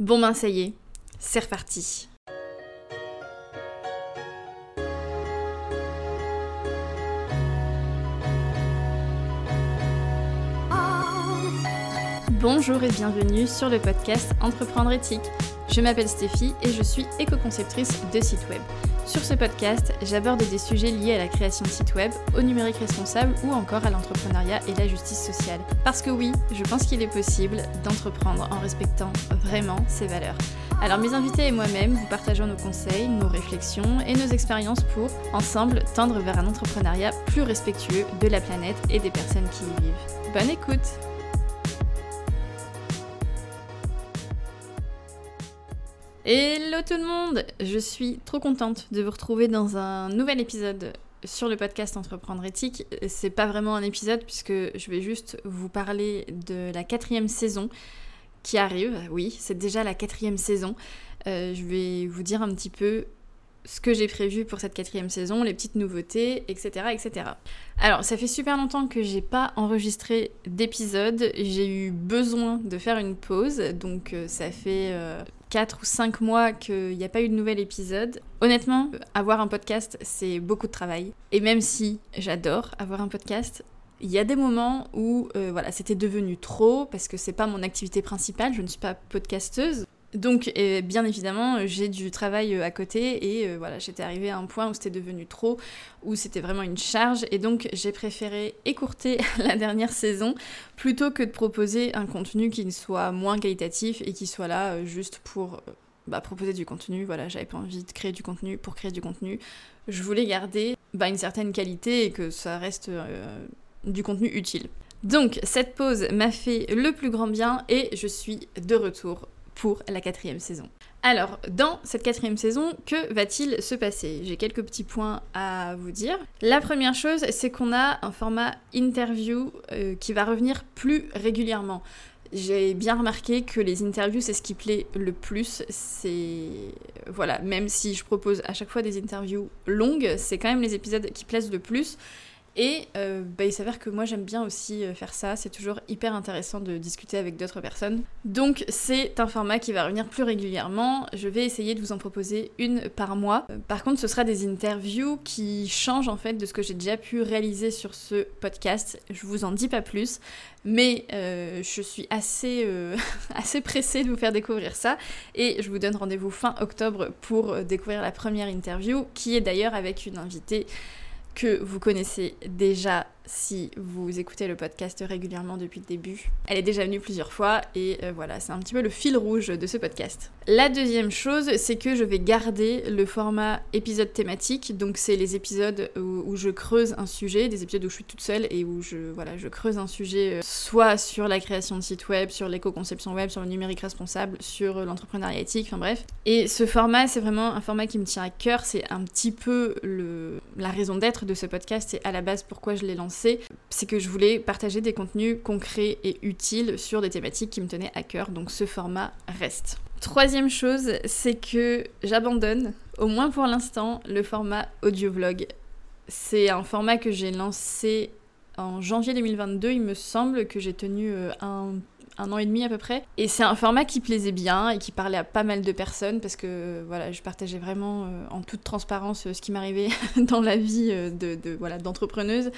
Bon ben ça y est, c'est reparti. Bonjour et bienvenue sur le podcast Entreprendre éthique. Je m'appelle Stéphie et je suis éco-conceptrice de site web. Sur ce podcast, j'aborde des sujets liés à la création de sites web, au numérique responsable ou encore à l'entrepreneuriat et la justice sociale. Parce que oui, je pense qu'il est possible d'entreprendre en respectant vraiment ses valeurs. Alors mes invités et moi-même, vous partageons nos conseils, nos réflexions et nos expériences pour, ensemble, tendre vers un entrepreneuriat plus respectueux de la planète et des personnes qui y vivent. Bonne écoute Hello tout le monde Je suis trop contente de vous retrouver dans un nouvel épisode sur le podcast Entreprendre éthique. C'est pas vraiment un épisode puisque je vais juste vous parler de la quatrième saison qui arrive. Oui, c'est déjà la quatrième saison. Euh, je vais vous dire un petit peu ce que j'ai prévu pour cette quatrième saison, les petites nouveautés, etc., etc. Alors, ça fait super longtemps que j'ai pas enregistré d'épisode. J'ai eu besoin de faire une pause, donc euh, ça fait euh, 4 ou 5 mois qu'il n'y a pas eu de nouvel épisode. Honnêtement, avoir un podcast, c'est beaucoup de travail. Et même si j'adore avoir un podcast, il y a des moments où euh, voilà, c'était devenu trop parce que c'est pas mon activité principale, je ne suis pas podcasteuse. Donc, bien évidemment, j'ai du travail euh, à côté et euh, voilà, j'étais arrivée à un point où c'était devenu trop, où c'était vraiment une charge et donc j'ai préféré écourter la dernière saison plutôt que de proposer un contenu qui soit moins qualitatif et qui soit là euh, juste pour bah, proposer du contenu. Voilà, j'avais pas envie de créer du contenu pour créer du contenu. Je voulais garder bah, une certaine qualité et que ça reste du contenu utile. Donc, cette pause m'a fait le plus grand bien et je suis de retour pour la quatrième saison. Alors, dans cette quatrième saison, que va-t-il se passer? J'ai quelques petits points à vous dire. La première chose, c'est qu'on a un format interview euh, qui va revenir plus régulièrement. J'ai bien remarqué que les interviews, c'est ce qui plaît le plus. C'est. Voilà, même si je propose à chaque fois des interviews longues, c'est quand même les épisodes qui plaisent le plus. Et euh, bah, il s'avère que moi j'aime bien aussi euh, faire ça, c'est toujours hyper intéressant de discuter avec d'autres personnes. Donc c'est un format qui va revenir plus régulièrement, je vais essayer de vous en proposer une par mois. Euh, par contre ce sera des interviews qui changent en fait de ce que j'ai déjà pu réaliser sur ce podcast, je vous en dis pas plus, mais je suis assez, assez pressée de vous faire découvrir ça. Et je vous donne rendez-vous fin octobre pour découvrir la première interview qui est d'ailleurs avec une invitée que vous connaissez déjà si vous écoutez le podcast régulièrement depuis le début. Elle est déjà venue plusieurs fois et euh, voilà, c'est un petit peu le fil rouge de ce podcast. La deuxième chose, c'est que je vais garder le format épisode thématique. Donc c'est les épisodes où, je creuse un sujet, des épisodes où je suis toute seule et où je, voilà, je creuse un sujet euh, soit sur la création de sites web, sur l'éco-conception web, sur le numérique responsable, sur l'entrepreneuriat éthique, enfin bref. Et ce format, c'est vraiment un format qui me tient à cœur. C'est un petit peu le, la raison d'être de ce podcast et à la base pourquoi je l'ai lancé c'est que je voulais partager des contenus concrets et utiles sur des thématiques qui me tenaient à cœur, donc ce format reste. Troisième chose, c'est que j'abandonne, au moins pour l'instant, le format audio-vlog. C'est un format que j'ai lancé en janvier 2022, il me semble que j'ai tenu euh, un un an et demi à peu près. Et c'est un format qui plaisait bien et qui parlait à pas mal de personnes parce que voilà, je partageais vraiment euh, en toute transparence euh, ce qui m'arrivait dans la vie euh, de, voilà d'entrepreneuse.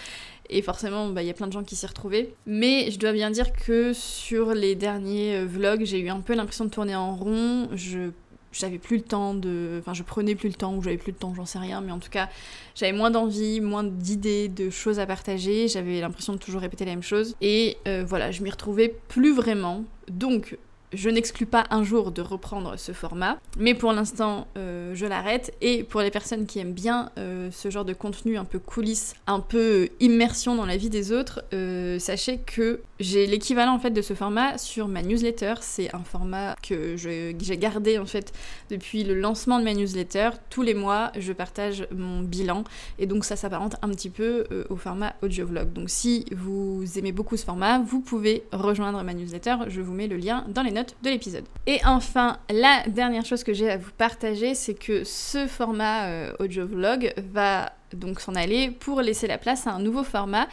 Et forcément, bah, il y a plein de gens qui s'y retrouvaient. Mais je dois bien dire que sur les derniers vlogs, j'ai eu un peu l'impression de tourner en rond. Je j'avais plus le temps de. Enfin, je prenais plus le temps, ou j'avais plus le temps, j'en sais rien, mais en tout cas, j'avais moins d'envie, moins d'idées, de choses à partager, j'avais l'impression de toujours répéter la même chose, et euh, voilà, je m'y retrouvais plus vraiment. Donc, je n'exclus pas un jour de reprendre ce format, mais pour l'instant, euh, je l'arrête. Et pour les personnes qui aiment bien euh, ce genre de contenu un peu coulisses, un peu immersion dans la vie des autres, euh, sachez que j'ai l'équivalent en fait de ce format sur ma newsletter. C'est un format que j'ai gardé en fait depuis le lancement de ma newsletter. Tous les mois, je partage mon bilan, et donc ça s'apparente un petit peu au format audio vlog. Donc si vous aimez beaucoup ce format, vous pouvez rejoindre ma newsletter. Je vous mets le lien dans les notes de l'épisode. Et enfin, la dernière chose que j'ai à vous partager, c'est que ce format euh, audio vlog va donc s'en aller pour laisser la place à un nouveau format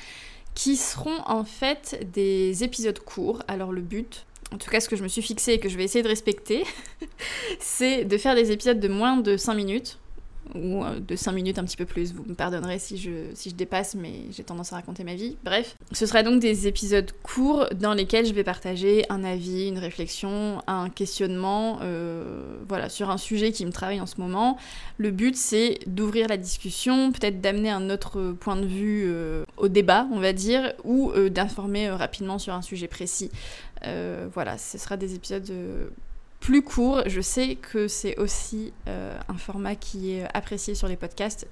qui seront en fait des épisodes courts. Alors le but, en tout cas ce que je me suis fixé et que je vais essayer de respecter, c'est de faire des épisodes de moins de 5 minutes ou euh, de 5 minutes un petit peu plus. Vous me pardonnerez si je, si je dépasse, mais j'ai tendance à raconter ma vie. Bref, ce sera donc des épisodes courts dans lesquels je vais partager un avis, une réflexion, un questionnement, euh, voilà, sur un sujet qui me travaille en ce moment. Le but, c'est d'ouvrir la discussion, peut-être d'amener un autre point de vue euh, au débat, on va dire, ou d'informer rapidement sur un sujet précis. voilà, ce sera des épisodes plus court. Je sais que c'est aussi euh, un format qui est apprécié sur les podcasts.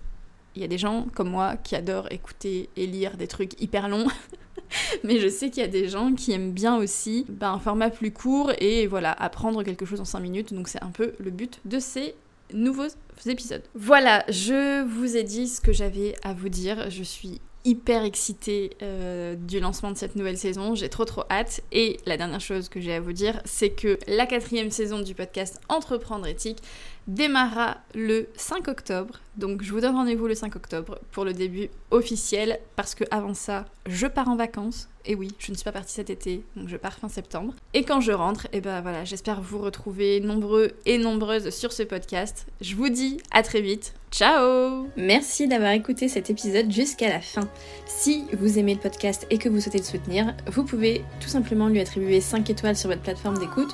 Il y a des gens comme moi qui adorent écouter et lire des trucs hyper longs. Mais je sais qu'il y a des gens qui aiment bien aussi ben, un format plus court et voilà, apprendre quelque chose en 5 minutes. Donc c'est un peu le but de ces nouveaux épisodes. Voilà, je vous ai dit ce que j'avais à vous dire. Je suis hyper excitée euh, du lancement de cette nouvelle saison. J'ai trop trop hâte. Et la dernière chose que j'ai à vous dire, c'est que la quatrième saison du podcast Entreprendre éthique démarra le 5 octobre. Donc je vous donne rendez-vous le 5 octobre pour le début officiel parce que avant ça, je pars en vacances. Et oui, je ne suis pas partie cet été, donc je pars fin septembre. Et quand je rentre, et eh ben voilà, j'espère vous retrouver nombreux et nombreuses sur ce podcast. Je vous dis à très vite. Ciao Merci d'avoir écouté cet épisode jusqu'à la fin. Si vous aimez le podcast et que vous souhaitez le soutenir, vous pouvez tout simplement lui attribuer 5 étoiles sur votre plateforme d'écoute